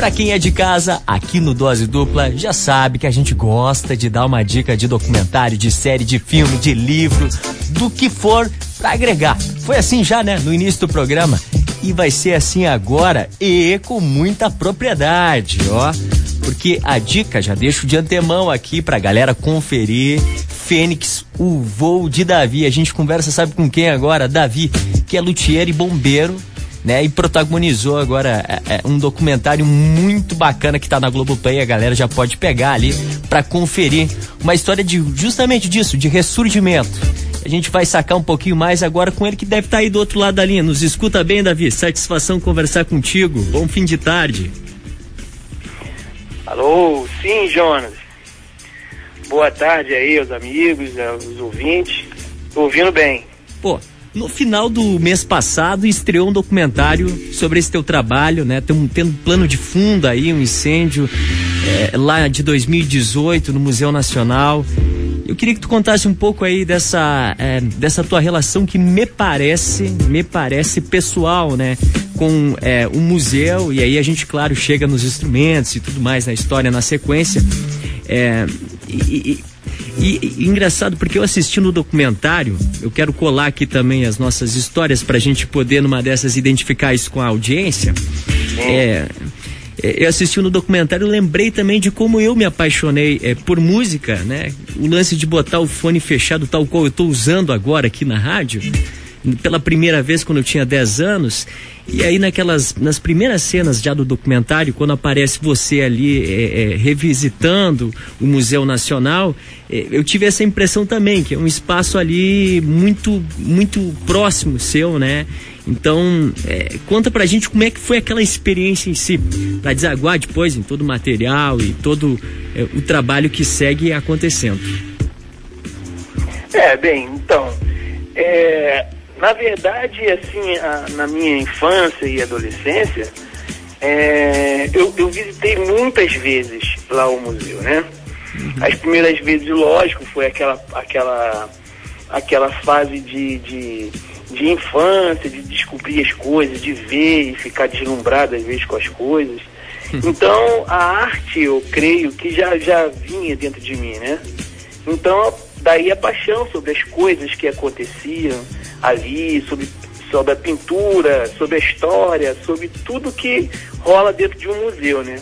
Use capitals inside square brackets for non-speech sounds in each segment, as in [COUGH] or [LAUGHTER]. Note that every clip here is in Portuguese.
Pra quem é de casa, aqui no Dose Dupla, já sabe que a gente gosta de dar uma dica de documentário, de série, de filme, de livro, do que for pra agregar. Foi assim já, né, no início do programa. E vai ser assim agora e com muita propriedade, ó. Porque a dica já deixo de antemão aqui pra galera conferir. Fênix, o voo de Davi. A gente conversa, sabe com quem agora? Davi, que é luthier e bombeiro né? E protagonizou agora é, é, um documentário muito bacana que tá na Globoplay, a galera já pode pegar ali para conferir uma história de justamente disso, de ressurgimento. A gente vai sacar um pouquinho mais agora com ele que deve estar tá aí do outro lado da linha. Nos escuta bem, Davi. Satisfação conversar contigo. Bom fim de tarde. Alô, sim, Jonas. Boa tarde aí aos amigos, aos ouvintes. Tô ouvindo bem. Pô, no final do mês passado, estreou um documentário sobre esse teu trabalho, né? Tem um, tendo plano de fundo aí, um incêndio é, lá de 2018 no Museu Nacional. Eu queria que tu contasse um pouco aí dessa, é, dessa tua relação que me parece, me parece pessoal, né? Com é, o museu, e aí a gente, claro, chega nos instrumentos e tudo mais na história, na sequência. É, e, e, e, engraçado porque eu assisti no documentário, eu quero colar aqui também as nossas histórias para a gente poder numa dessas identificar isso com a audiência. É, é, eu assisti no documentário, lembrei também de como eu me apaixonei é, por música, né? O lance de botar o fone fechado, tal qual eu estou usando agora aqui na rádio pela primeira vez quando eu tinha 10 anos. E aí naquelas nas primeiras cenas já do documentário, quando aparece você ali é, é, revisitando o Museu Nacional, é, eu tive essa impressão também que é um espaço ali muito muito próximo seu, né? Então é, conta pra gente como é que foi aquela experiência em si, para desaguar depois em todo o material e todo é, o trabalho que segue acontecendo. É bem, então é, na verdade, assim, a, na minha infância e adolescência, é, eu, eu, visitei muitas vezes lá o museu, né? Uhum. As primeiras vezes, lógico, foi aquela, aquela, aquela fase de, de, de, infância, de descobrir as coisas, de ver e ficar deslumbrado às vezes com as coisas. Uhum. Então, a arte, eu creio que já, já vinha dentro de mim, né? Então, daí a paixão sobre as coisas que aconteciam, ali, sobre, sobre a pintura, sobre a história, sobre tudo que rola dentro de um museu, né?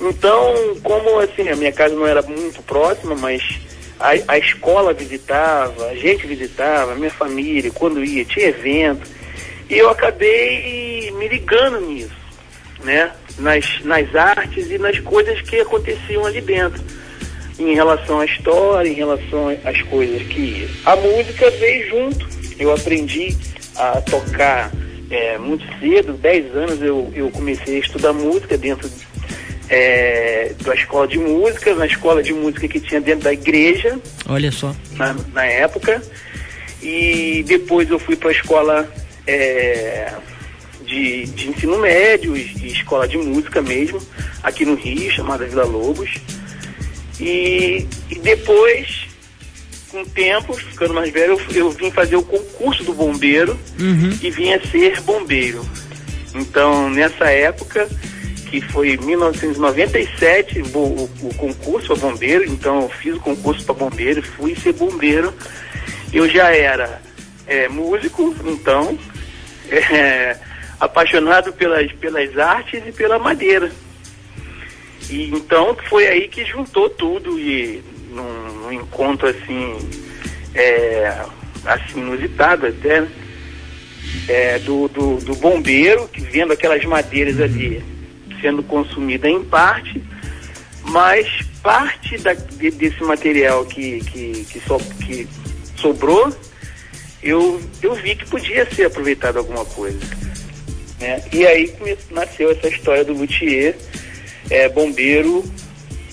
Então, como assim, a minha casa não era muito próxima, mas a, a escola visitava, a gente visitava, a minha família, quando ia, tinha evento, e eu acabei me ligando nisso, né? Nas, nas artes e nas coisas que aconteciam ali dentro em relação à história, em relação às coisas que a música veio junto eu aprendi a tocar é, muito cedo, 10 anos eu, eu comecei a estudar música dentro é, da escola de música, na escola de música que tinha dentro da igreja. Olha só. Na, na época. E depois eu fui para a escola é, de, de ensino médio e escola de música mesmo, aqui no Rio, chamada Vila Lobos. E, e depois com o tempo, ficando mais velho, eu, eu vim fazer o concurso do bombeiro uhum. e vim a ser bombeiro. Então, nessa época, que foi 1997, o, o, o concurso para bombeiro, então eu fiz o concurso para bombeiro, fui ser bombeiro. Eu já era é, músico, então, [LAUGHS] é, apaixonado pelas, pelas artes e pela madeira. E então foi aí que juntou tudo e num, num encontro assim, é, assim inusitado até, né? é, do, do, do, bombeiro, que vendo aquelas madeiras ali sendo consumida em parte, mas parte da, de, desse material que, que, que, so, que sobrou, eu, eu vi que podia ser aproveitado alguma coisa. Né? E aí nasceu essa história do luthier, é, bombeiro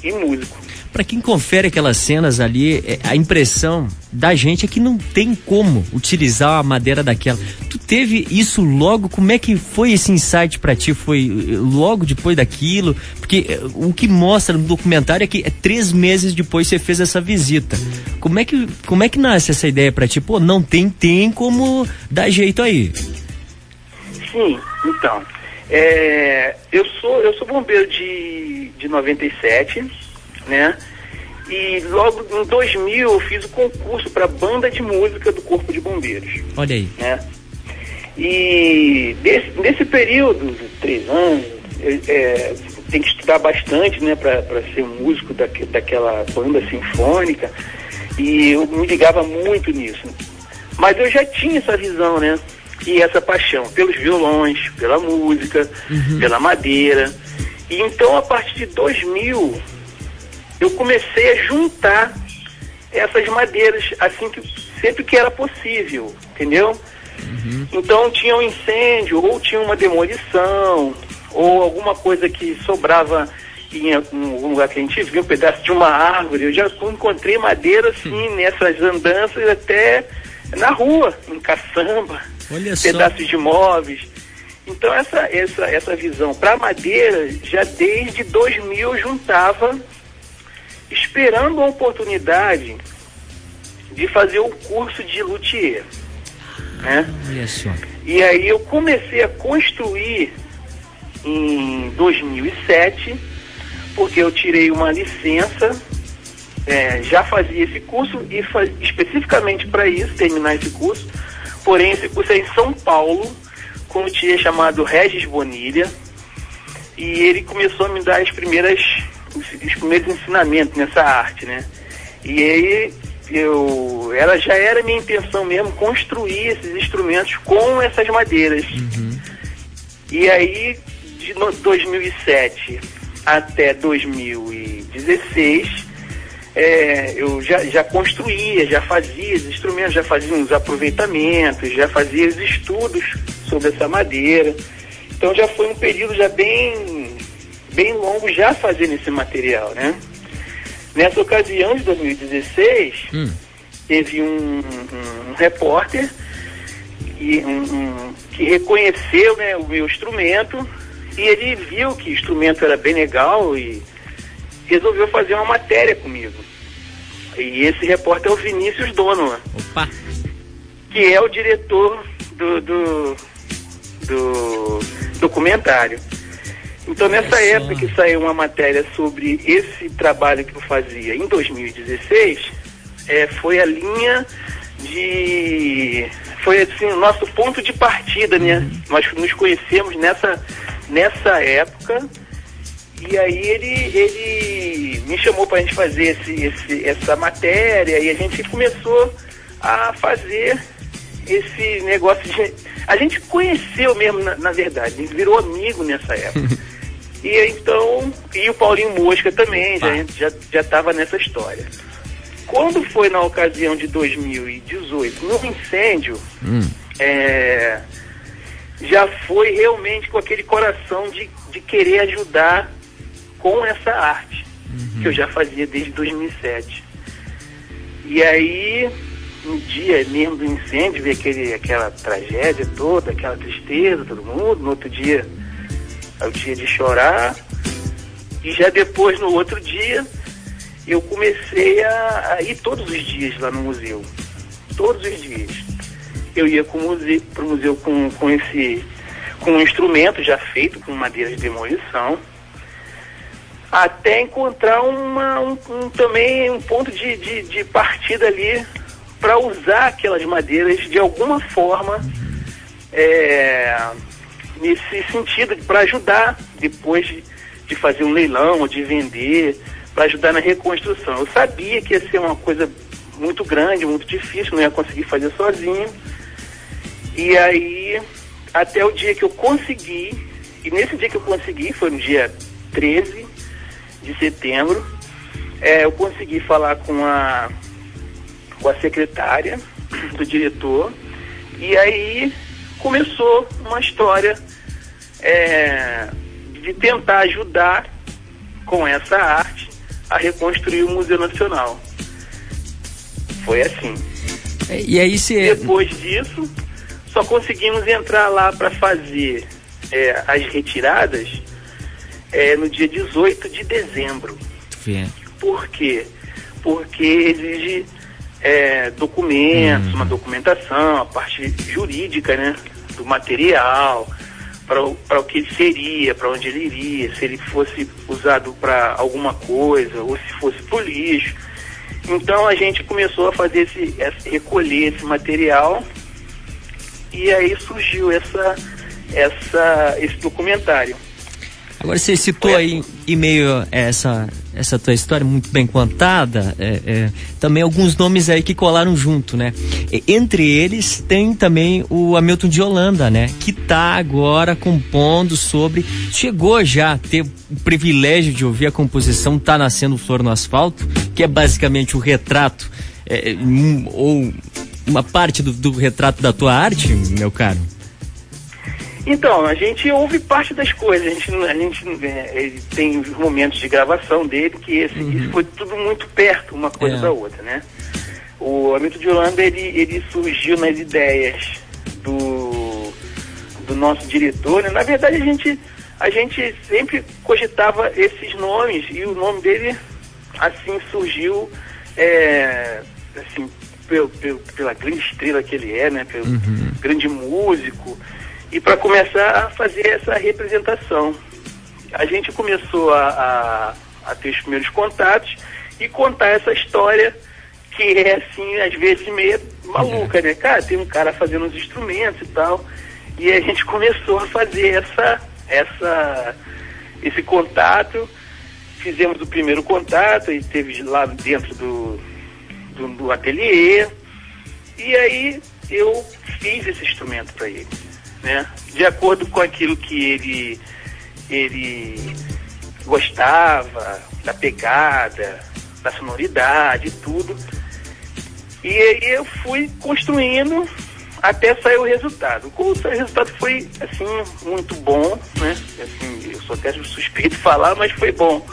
e músico para quem confere aquelas cenas ali, é, a impressão da gente é que não tem como utilizar a madeira daquela. Tu teve isso logo? Como é que foi esse insight para ti? Foi eh, logo depois daquilo? Porque eh, o que mostra no documentário é que é três meses depois você fez essa visita. Como é que, como é que nasce essa ideia para ti? Pô, não tem, tem como dar jeito aí. Sim, então. É, eu, sou, eu sou bombeiro de, de 97, né? E logo em 2000 eu fiz o concurso para banda de música do Corpo de Bombeiros. Olha aí. Né? E desse, nesse período, de três anos, eu, é, tem que estudar bastante, né, para ser músico daque, daquela banda sinfônica. E eu me ligava muito nisso. Mas eu já tinha essa visão, né? E essa paixão pelos violões, pela música, uhum. pela madeira. E então, a partir de 2000, eu comecei a juntar essas madeiras assim que sempre que era possível, entendeu? Uhum. Então tinha um incêndio, ou tinha uma demolição, ou alguma coisa que sobrava em algum lugar que a gente viu, um pedaço de uma árvore. Eu já encontrei madeira assim nessas andanças até na rua, em caçamba, Olha pedaços só. de móveis. Então essa essa essa visão para madeira já desde 2000 juntava esperando a oportunidade de fazer o curso de luthier. Né? Só. E aí eu comecei a construir em 2007, porque eu tirei uma licença, é, já fazia esse curso e faz, especificamente para isso, terminar esse curso. Porém, esse curso é em São Paulo, com um tia chamado Regis Bonilha, e ele começou a me dar as primeiras, os, os primeiros ensinamentos nessa arte, né? E aí eu, ela já era minha intenção mesmo construir esses instrumentos com essas madeiras. Uhum. E aí de 2007 até 2016, é, eu já, já construía, já fazia os instrumentos, já fazia os aproveitamentos, já fazia os estudos sobre essa madeira. Então já foi um período já bem, bem longo já fazendo esse material, né? Nessa ocasião de 2016, hum. teve um, um, um repórter que, um, que reconheceu né, o meu instrumento e ele viu que o instrumento era bem legal e resolveu fazer uma matéria comigo. E esse repórter é o Vinícius Donovan. Opa! Que é o diretor do, do, do documentário. Então, nessa época que saiu uma matéria sobre esse trabalho que eu fazia em 2016, é, foi a linha de. Foi assim, o nosso ponto de partida, né? Uhum. Nós nos conhecemos nessa nessa época. E aí ele, ele me chamou para a gente fazer esse, esse, essa matéria e a gente começou a fazer esse negócio de. A gente conheceu mesmo, na, na verdade, a gente virou amigo nessa época. [LAUGHS] e então, e o Paulinho Mosca também, já estava já, já tava nessa história. Quando foi na ocasião de 2018, no incêndio, hum. é, já foi realmente com aquele coração de, de querer ajudar com essa arte, uhum. que eu já fazia desde 2007. E aí, no dia mesmo do incêndio, vi aquele, aquela tragédia toda, aquela tristeza, todo mundo, no outro dia, é o dia de chorar. E já depois, no outro dia, eu comecei a, a ir todos os dias lá no museu. Todos os dias eu ia para o museu, pro museu com, com esse com um instrumento já feito com madeira de demolição, até encontrar uma, um, um também um ponto de, de, de partida ali para usar aquelas madeiras de alguma forma é, nesse sentido, para ajudar depois de, de fazer um leilão de vender, para ajudar na reconstrução. Eu sabia que ia ser uma coisa muito grande, muito difícil, não ia conseguir fazer sozinho e aí, até o dia que eu consegui, e nesse dia que eu consegui, foi no dia 13 de setembro, é, eu consegui falar com a, com a secretária do diretor, e aí começou uma história é, de tentar ajudar com essa arte a reconstruir o Museu Nacional. Foi assim. E aí se... Depois disso, só conseguimos entrar lá para fazer é, as retiradas é, no dia 18 de dezembro. Sim. Por quê? Porque exige é, documentos, uhum. uma documentação, a parte jurídica né, do material, para o que ele seria, para onde ele iria, se ele fosse usado para alguma coisa ou se fosse para lixo. Então a gente começou a fazer esse, esse, recolher esse material e aí surgiu essa, essa, esse documentário. Agora você citou aí em meio a essa, essa tua história muito bem contada, é, é, também alguns nomes aí que colaram junto, né? E, entre eles tem também o Hamilton de Holanda, né? Que tá agora compondo sobre. Chegou já a ter o privilégio de ouvir a composição Tá Nascendo Flor no Asfalto, que é basicamente o retrato, é, um, ou uma parte do, do retrato da tua arte, meu caro. Então, a gente ouve parte das coisas, a gente, a gente é, tem os momentos de gravação dele, que esse, uhum. isso foi tudo muito perto uma coisa é. da outra, né? O Hamilton de Holanda, ele, ele surgiu nas ideias do, do nosso diretor, né? Na verdade, a gente, a gente sempre cogitava esses nomes e o nome dele, assim, surgiu, é, assim, pelo, pelo, pela grande estrela que ele é, né? Pelo uhum. grande músico e para começar a fazer essa representação. A gente começou a, a, a, ter os primeiros contatos e contar essa história que é assim, às vezes meio maluca, né? Cara, tem um cara fazendo os instrumentos e tal. E a gente começou a fazer essa, essa, esse contato. Fizemos o primeiro contato e teve lá dentro do, do, do ateliê. E aí eu fiz esse instrumento para ele né? De acordo com aquilo que ele, ele gostava, da pegada, da sonoridade, tudo. E aí eu fui construindo até sair o resultado. O resultado foi, assim, muito bom, né? Assim, eu sou até suspeito de falar, mas foi bom.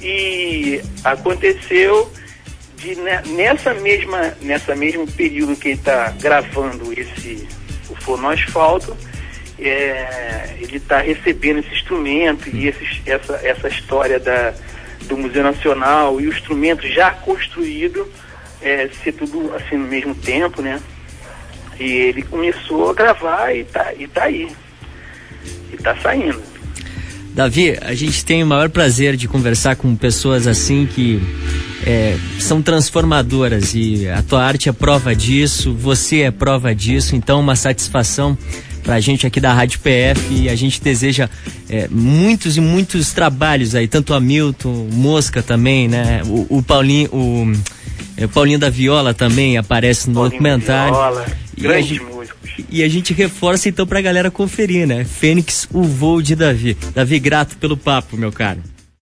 E aconteceu de nessa mesma, nessa mesmo período que ele está gravando esse, o forno asfalto, é, ele está recebendo esse instrumento e essa, essa história da, do Museu Nacional e o instrumento já construído é, ser tudo assim no mesmo tempo, né? E ele começou a gravar e tá, e tá aí. E tá saindo. Davi, a gente tem o maior prazer de conversar com pessoas assim que é, são transformadoras e a tua arte é prova disso, você é prova disso, então uma satisfação para a gente aqui da Rádio PF e a gente deseja é, muitos e muitos trabalhos aí, tanto o Hamilton, Mosca também, né? O, o Paulinho, o, é, o Paulinho da Viola também aparece no Paulinho documentário. Viola, e a, gente, e a gente reforça então pra galera conferir, né? Fênix, o voo de Davi. Davi, grato pelo papo, meu caro.